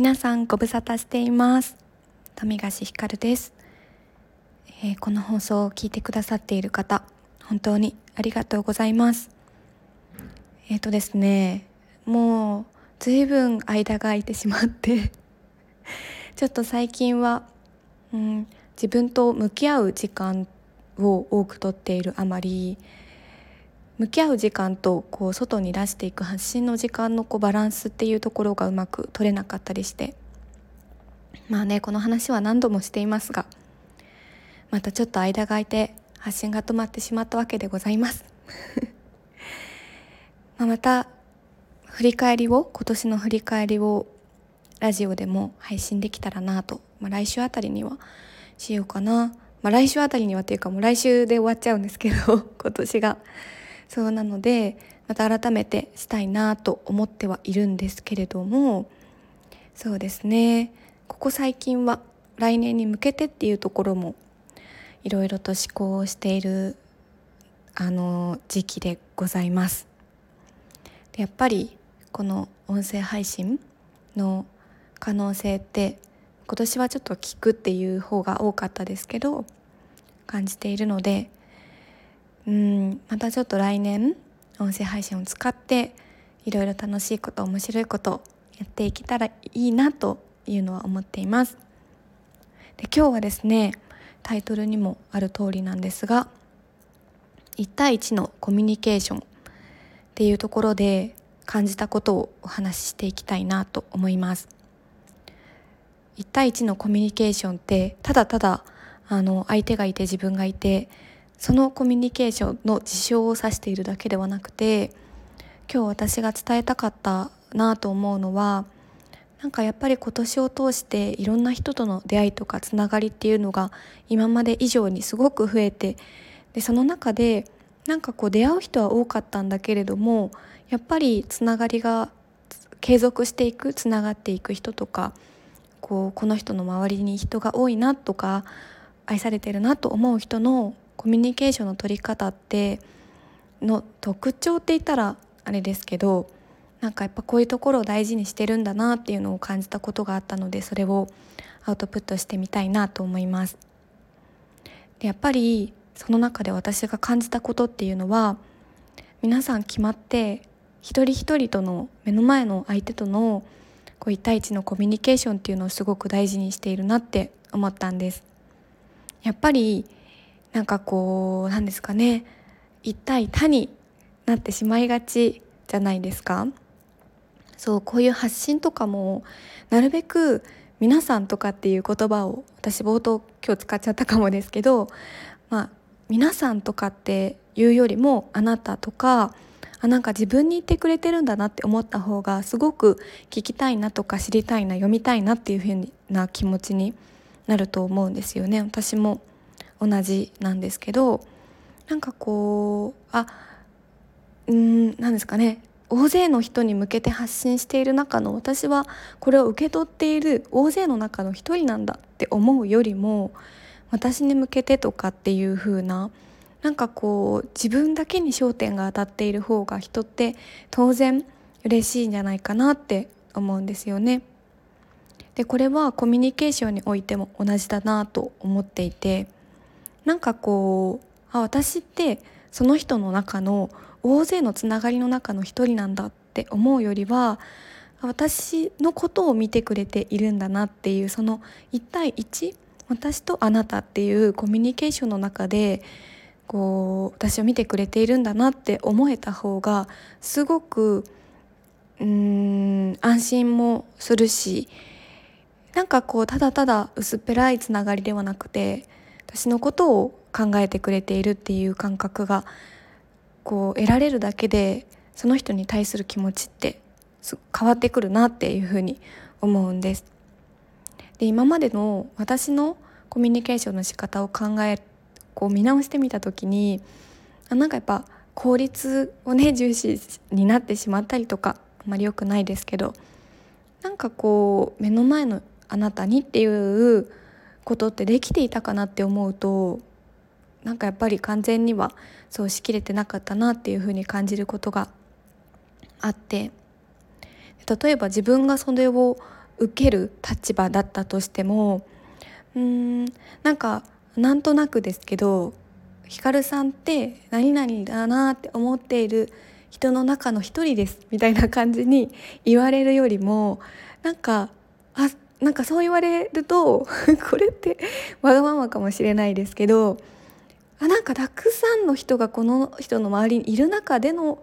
皆さんご無沙汰しています。富樫ひかるです、えー、この放送を聞いてくださっている方本当にありがとうございます。えっ、ー、とですねもうずいぶん間が空いてしまって ちょっと最近は、うん、自分と向き合う時間を多くとっているあまり向き合う時間とこう外に出していく発信の時間のこうバランスっていうところがうまく取れなかったりして。まあねこの話は何度もしていますがまたちょっと間が空いて発信が止まってしまったわけでございます。ままた振り返りを今年の振り返りをラジオでも配信できたらなと、まあ、来週あたりにはしようかな、まあ、来週あたりにはっていうかもう来週で終わっちゃうんですけど 今年が。そうなのでまた改めてしたいなと思ってはいるんですけれどもそうですねここ最近は来年に向けてっていうところもいろいろと思考をしているあの時期でございます。やっぱりこの音声配信の可能性って今年はちょっと聞くっていう方が多かったですけど感じているのでうんまたちょっと来年音声配信を使っていろいろ楽しいこと面白いことやっていけたらいいなというのは思っています。で今日はですねタイトルにもある通りなんですが1対1のコミュニケーションっていうところで感じたことをお話ししていきたいなと思います。1対1のコミュニケーションってただただあの相手がいて自分がいてそのコミュニケーションの事象を指しているだけではなくて今日私が伝えたかったなと思うのはなんかやっぱり今年を通していろんな人との出会いとかつながりっていうのが今まで以上にすごく増えてでその中でなんかこう出会う人は多かったんだけれどもやっぱりつながりが継続していくつながっていく人とかこうこの人の周りに人が多いなとか愛されてるなと思う人のコミュニケーションの取り方っての特徴って言ったらあれですけどなんかやっぱこういうところを大事にしてるんだなっていうのを感じたことがあったのでそれをアウトプットしてみたいなと思います。でやっぱりその中で私が感じたことっていうのは皆さん決まって一人一人との目の前の相手とのこう1対1のコミュニケーションっていうのをすごく大事にしているなって思ったんです。やっぱりなんかこうなんですかね。一対他になってしまいがちじゃないですか。そうこういう発信とかもなるべく皆さんとかっていう言葉を私冒頭今日使っちゃったかもですけどまあ皆さんとかっていうよりもあなたとかあなんか自分に言ってくれてるんだなって思った方がすごく聞きたいなとか知りたいな読みたいなっていう風な気持ちになると思うんですよね。私も同じなんですけどなんかこうあうん何ですかね大勢の人に向けて発信している中の私はこれを受け取っている大勢の中の一人なんだって思うよりも私に向けてとかっていう風ななんかこう自分だけに焦点が当たっている方が人って当然嬉しいんじゃないかなって思うんですよね。でこれはコミュニケーションにおいても同じだなと思っていてなんかこうあ私ってその人の中の大勢のつながりの中の一人なんだって思うよりは私のことを見てくれているんだなっていうその1対1私とあなたっていうコミュニケーションの中でこう私を見てくれているんだなって思えた方がすごくうーん安心もするしなんかこうただただ薄っぺらいつながりではなくて私のことを考えてくれているっていう感覚がこう得られるだけでその人に対する気持ちって変わってくるなっていうふうに思うんです。で今までの私のコミュニケーションの仕方を考えこう見直してみた時にあなんかやっぱ効率をね重視になってしまったりとかあまり良くないですけどなんかこう目の前のあなたにっていうことってできていたかなって思うとなんかやっぱり完全にはそうしきれてなかったなっていうふうに感じることがあって例えば自分がそれを受ける立場だったとしてもうんなんかなんとなくですけどひかるさんって何々だなって思っている人の中の一人ですみたいな感じに言われるよりもなんかあなんかそう言われると これってわがままかもしれないですけどあなんかたくさんの人がこの人の周りにいる中での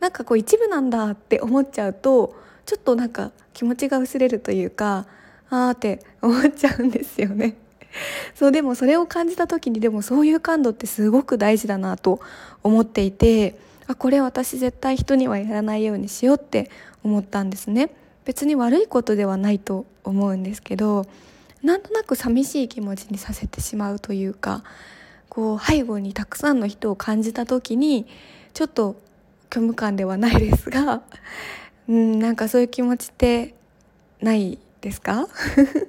なんかこう一部なんだって思っちゃうとちょっとなんか気持ちが薄れるというかあーって思っちゃうんですよね。そうでもそれを感じた時にでもそういう感度ってすごく大事だなと思っていてあこれ私絶対人にはやらないようにしようって思ったんですね別に悪いことではないと思うんですけどなんとなく寂しい気持ちにさせてしまうというかこう背後にたくさんの人を感じた時にちょっと虚無感ではないですが うんなんかそういう気持ちってないですか？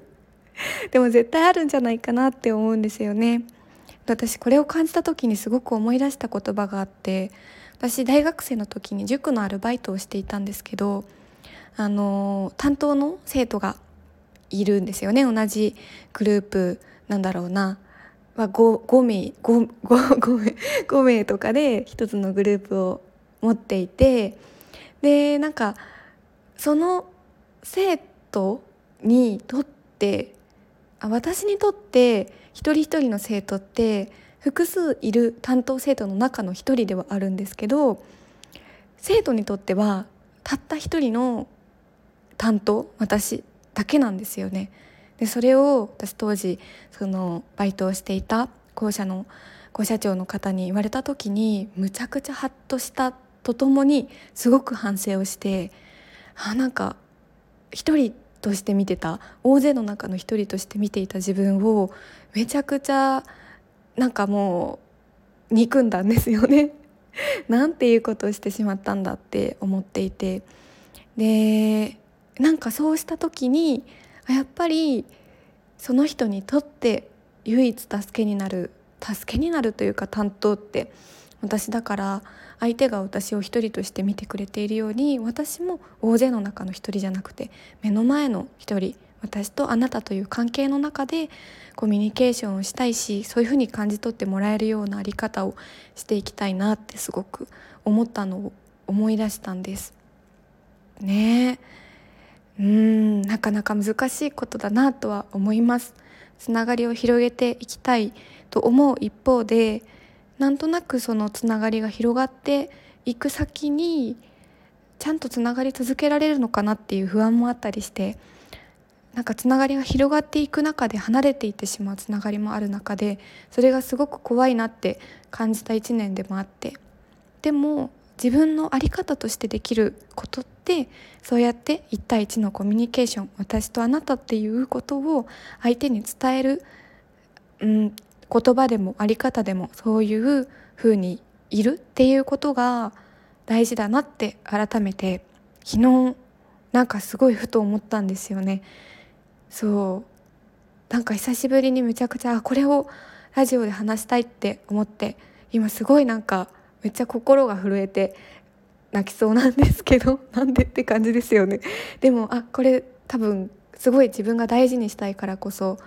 でも絶対あるんじゃないかなって思うんですよね。私これを感じた時にすごく思い出した言葉があって私大学生の時に塾のアルバイトをしていたんですけどあの担当の生徒がいるんですよね。同じグループなんだろうな、5, 5, 名 5, 5, 5名とかで一つのグループを持っていて。でなんかその生徒にとって私にとって一人一人の生徒って複数いる担当生徒の中の一人ではあるんですけど生徒にとってはたった一人の担当私だけなんですよね。でそれを私当時そのバイトをしていた校舎の校舎長の方に言われた時にむちゃくちゃハッとしたとともにすごく反省をしてあなんか一人として見てた大勢の中の一人として見ていた自分をめちゃくちゃなんかもう憎んだんですよね。なんていうことをしてしまったんだって思っていてでなんかそうした時にやっぱりその人にとって唯一助けになる助けになるというか担当って私だから相手が私を一人として見てくれているように私も大勢の中の一人じゃなくて目の前の一人私とあなたという関係の中でコミュニケーションをしたいしそういうふうに感じ取ってもらえるようなあり方をしていきたいなってすごく思ったのを思い出したんです。ねうんなかなか難しいことだなとは思います。つながりを広げていきたいと思う一方でなんとなくそのつながりが広がっていく先にちゃんとつながり続けられるのかなっていう不安もあったりしてなんかつながりが広がっていく中で離れていってしまうつながりもある中でそれがすごく怖いなって感じた1年でもあってでも自分の在り方としてできることってそうやって1対1のコミュニケーション私とあなたっていうことを相手に伝える、うん、言葉でもあり方でもそういう風にいるっていうことが大事だなって改めて昨日なんかすごいふと思ったんですよね。そうなんか久しぶりにめちゃくちゃこれをラジオで話したいって思って今すごいなんかめっちゃ心が震えて泣きそうなんですけど なんでって感じですよね。でもあこれ多分すごい自分が大事にしたいからこそ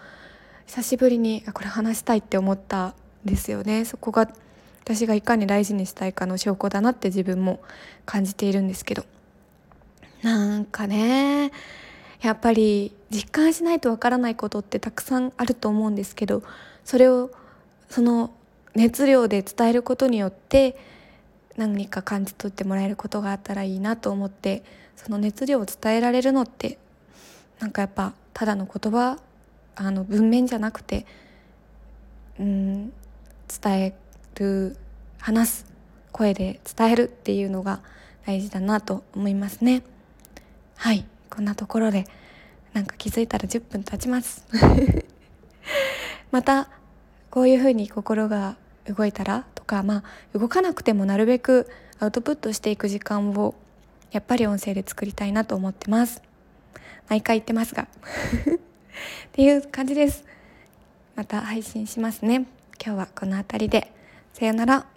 久しぶりにこれ話したいって思ったんですよねそこが私がいかに大事にしたいかの証拠だなって自分も感じているんですけどなんかねやっぱり実感しないとわからないことってたくさんあると思うんですけどそれをその熱量で伝えることによって何か感じ取ってもらえることがあったらいいなと思ってその熱量を伝えられるのってなんかやっぱただの言葉あの文面じゃなくてうん伝える話す声で伝えるっていうのが大事だなと思いますね。はい。こんなところでなんか気づいたら10分経ちます。またこういうふうに心が動いたらとかまあ動かなくてもなるべくアウトプットしていく時間をやっぱり音声で作りたいなと思ってます。毎回言ってますが。っていう感じです。また配信しますね。今日はこの辺りで。さよなら。